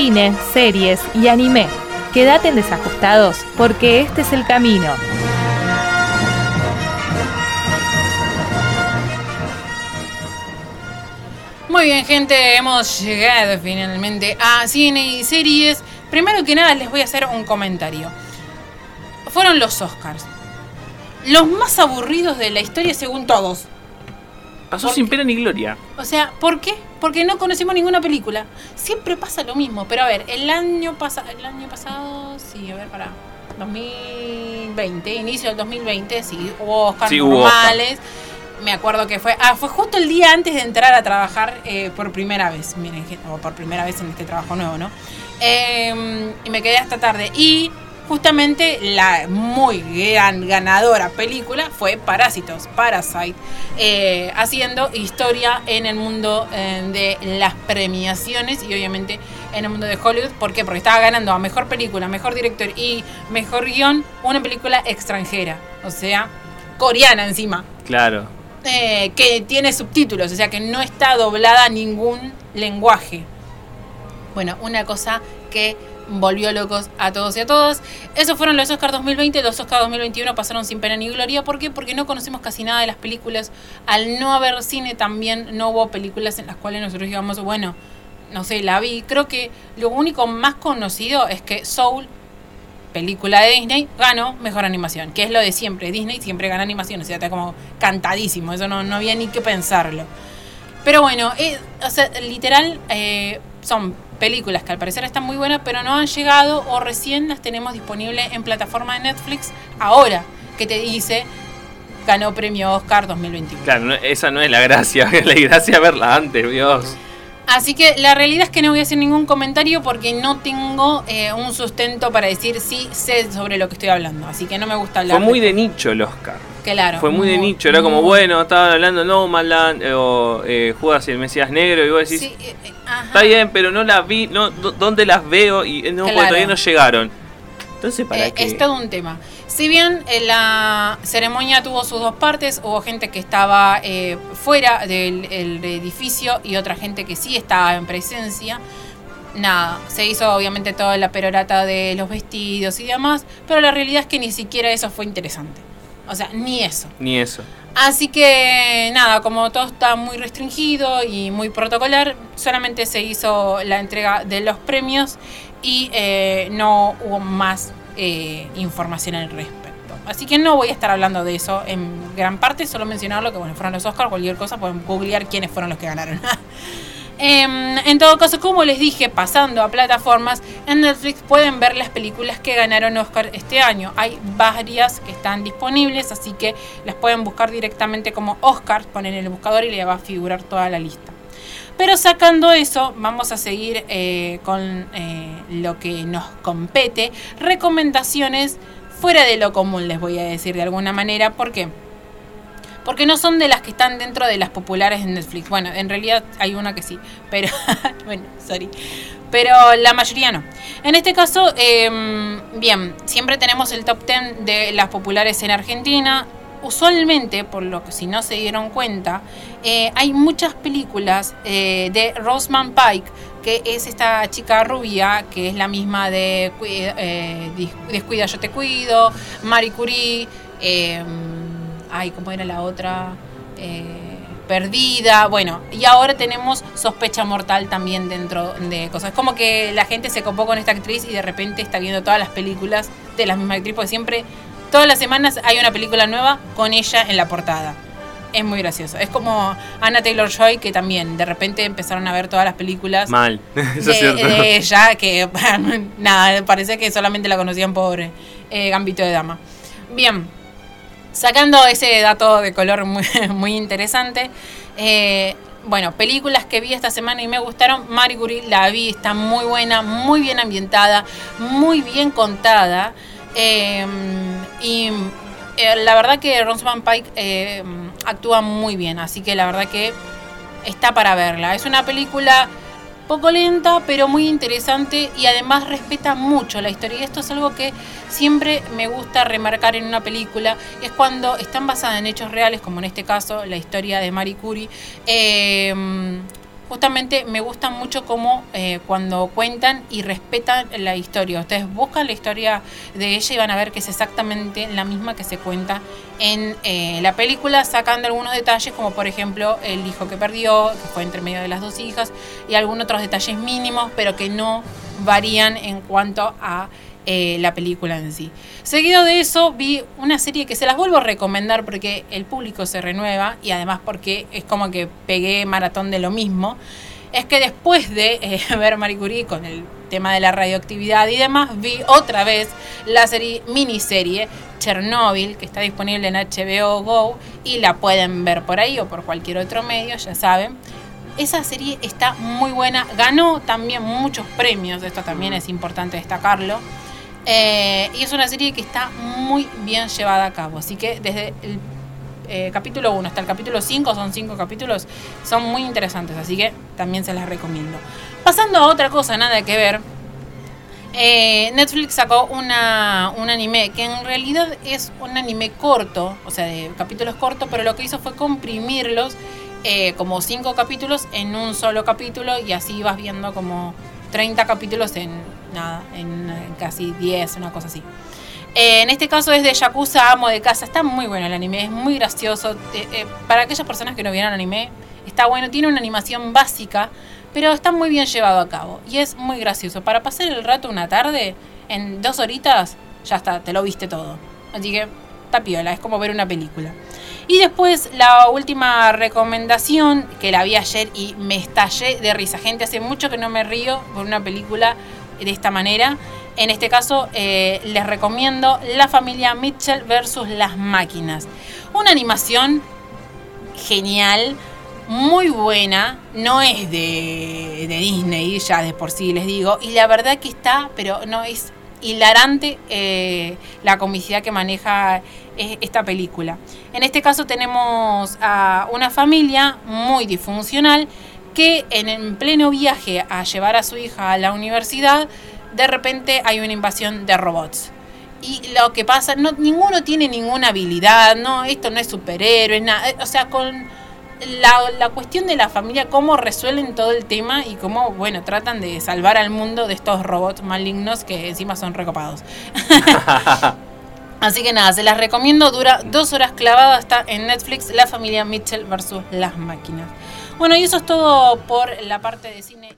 cine, series y anime. Quédate en desajustados porque este es el camino. Muy bien, gente, hemos llegado finalmente a cine y series. Primero que nada, les voy a hacer un comentario. Fueron los Oscars. Los más aburridos de la historia, según todos. Pasó ¿Por sin pena ni gloria. O sea, ¿por qué? Porque no conocimos ninguna película. Siempre pasa lo mismo. Pero a ver, el año pasado. El año pasado. Sí, a ver, para. 2020, inicio del 2020, sí, hubo Oscars Sí, hubo normales. Me acuerdo que fue. Ah, fue justo el día antes de entrar a trabajar eh, por primera vez. Miren, o por primera vez en este trabajo nuevo, ¿no? Eh, y me quedé hasta tarde. Y justamente la muy gran ganadora película fue Parásitos, Parasite, eh, haciendo historia en el mundo eh, de las premiaciones y obviamente en el mundo de Hollywood. ¿Por qué? Porque estaba ganando a mejor película, mejor director y mejor guion una película extranjera, o sea, coreana encima Claro. eh, que tiene subtítulos, o sea que no está doblada a ningún lenguaje. Bueno, una cosa que volvió locos a todos y a todas. Esos fueron los Oscars 2020, los Oscars 2021 pasaron sin pena ni gloria. ¿Por qué? Porque no conocemos casi nada de las películas. Al no haber cine también no hubo películas en las cuales nosotros digamos, bueno, no sé, la vi. Creo que lo único más conocido es que Soul, película de Disney, ganó mejor animación, que es lo de siempre. Disney siempre gana animación, o sea, está como cantadísimo, eso no, no había ni que pensarlo. Pero bueno, eh, o sea, literal, eh, son películas que al parecer están muy buenas, pero no han llegado o recién las tenemos disponibles en plataforma de Netflix ahora, que te dice ganó premio Oscar 2021. Claro, esa no es la gracia. La gracia es verla antes, Dios. Así que la realidad es que no voy a hacer ningún comentario porque no tengo eh, un sustento para decir sí sé sobre lo que estoy hablando. Así que no me gusta hablar. Fue muy de nicho el Oscar. Claro. Fue muy de nicho. Era como, bueno, estaban hablando No Land o eh, Judas y el Mesías Negro. Y vos decís, Sí, eh, eh. Está bien, pero no las vi. No, ¿Dónde las veo? Y no, porque Claro. todavía no llegaron. Entonces, ¿para Eh, qué? es todo un tema. Si bien eh, la ceremonia tuvo sus dos partes, hubo gente que estaba eh, fuera del el edificio y otra gente que sí estaba en presencia. Nada, se hizo obviamente toda la perorata de los vestidos y demás, pero la realidad es que ni siquiera eso fue interesante. O sea, ni eso. Ni eso. Así que nada, como todo está muy restringido y muy protocolar, solamente se hizo la entrega de los premios y eh, no hubo más eh, información al respecto. Así que no voy a estar hablando de eso en gran parte, solo mencionarlo que bueno, fueron los Oscars, cualquier cosa, pueden googlear quiénes fueron los que ganaron. Em, en todo caso, como les dije, pasando a plataformas, en Netflix pueden ver las películas que ganaron Oscar este año. Hay varias que están disponibles, así que las pueden buscar directamente como Oscar, ponen en el buscador y le va a figurar toda la lista. Pero sacando eso, vamos a seguir eh, con eh, lo que nos compete. Recomendaciones fuera de lo común, les voy a decir de alguna manera. ¿Por qué? No son de las que están dentro de las populares en Netflix. Bueno, en realidad hay una que sí, pero bueno, sorry. Pero la mayoría no. En este caso, eh, bien, siempre tenemos el top 10 de las populares en Argentina. Usualmente, por lo que si no se dieron cuenta, eh, hay muchas películas eh, de Rosamund Pike, que es esta chica rubia, que es la misma de eh, Descuida, yo te cuido, Marie Curie, eh, ay, ¿cómo era la otra? Eh, perdida, bueno, y ahora tenemos sospecha mortal también dentro de cosas. Es como que la gente se copó con esta actriz y de repente está viendo todas las películas de la misma actriz, porque siempre, todas las semanas hay una película nueva con ella en la portada. Es muy gracioso. Es como Anna Taylor Joy, que también de repente empezaron a ver todas las películas Mal. Eso de, es cierto. de ella, que nada, parece que solamente la conocían por eh, Gambito de Dama. Bien, sacando ese dato de color muy, interesante, eh, bueno, películas que vi esta semana y me gustaron, Marie Curie la vi, está muy buena, muy bien ambientada, muy bien contada. eh, y eh, la verdad que Rosamund Pike actúa muy bien, así que la verdad que está para verla. Es una película poco lenta, pero muy interesante y además respeta mucho la historia. Y esto es algo que siempre me gusta remarcar en una película. Es cuando están basadas en hechos reales, como en este caso la historia de Marie Curie. eh, justamente me gusta mucho cómo eh, cuando cuentan y respetan la historia. Ustedes buscan la historia de ella y van a ver que es exactamente la misma que se cuenta en eh, la película, sacando algunos detalles como por ejemplo el hijo que perdió, que fue entre medio de las dos hijas, y algunos otros detalles mínimos, pero que no varían en cuanto a eh, la película en sí. Seguido de eso vi una serie que se las vuelvo a recomendar porque el público se renueva y además porque es como que pegué maratón de lo mismo. Es que después de eh, ver Marie Curie con el tema de la radioactividad y demás, vi otra vez la serie miniserie Chernobyl, que está disponible en HBO Go y la pueden ver por ahí o por cualquier otro medio, ya saben. Esa serie está muy buena, ganó también muchos premios, esto también es importante destacarlo. Eh, y es una serie que está muy bien llevada a cabo. Así que desde el eh, capítulo 1 hasta el capítulo 5, son 5 capítulos, son muy interesantes. Así que también se las recomiendo. Pasando a otra cosa, nada que ver. Eh, Netflix sacó una, un anime que en realidad es un anime corto, o sea, de capítulos cortos, pero lo que hizo fue comprimirlos como 5 capítulos en un solo capítulo y así vas viendo como 30 capítulos en nada, en, casi 10, una cosa así. Eh, en este caso es de Yakuza Amo de Casa. Está muy bueno el anime, es muy gracioso. Eh, eh, para aquellas personas que no vieron anime, está bueno. Tiene una animación básica, pero está muy bien llevado a cabo. Y es muy gracioso. Para pasar el rato una tarde, en dos horitas, ya está, te lo viste todo. Así que está piola, es como ver una película. Y después la última recomendación, que la vi ayer y me estallé de risa. Gente, hace mucho que no me río por una película de esta manera. En este caso eh, les recomiendo La familia Mitchell versus las máquinas. Una animación genial, muy buena, no es de, Disney, ya de por sí les digo, y la verdad que está, pero no es hilarante eh, la comicidad que maneja eh, esta película. En este caso tenemos a una familia muy disfuncional que en, pleno viaje a llevar a su hija a la universidad, de repente hay una invasión de robots. Y lo que pasa, no, ninguno tiene ninguna habilidad, no, esto no es superhéroe, nada. O sea, con la, la, cuestión de la familia, cómo resuelven todo el tema y cómo, bueno, tratan de salvar al mundo de estos robots malignos que encima son recopados. Así que nada, se las recomiendo, dura dos horas clavada, está en Netflix, La familia Mitchell versus las máquinas. Bueno, y eso es todo por la parte de cine.